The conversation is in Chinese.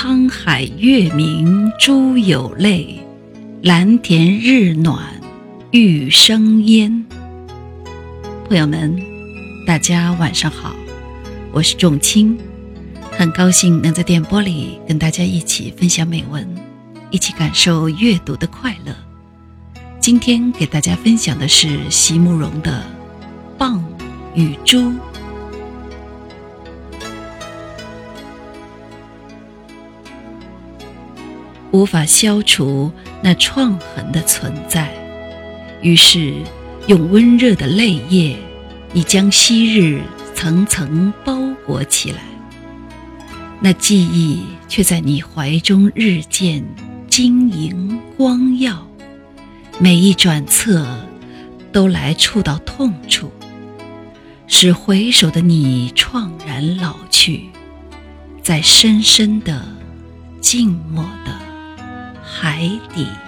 沧海月明珠有泪，蓝田日暖玉生烟。朋友们，大家晚上好，我是仲青，很高兴能在电波里跟大家一起分享美文，一起感受阅读的快乐。今天给大家分享的是席慕容的《蚌与珠》。无法消除那创痕的存在，于是用温热的泪液，你将昔日层层包裹起来。那记忆却在你怀中日渐晶莹光耀，每一转侧都来触到痛处，使回首的你怆然老去，在深深的静默的。海底。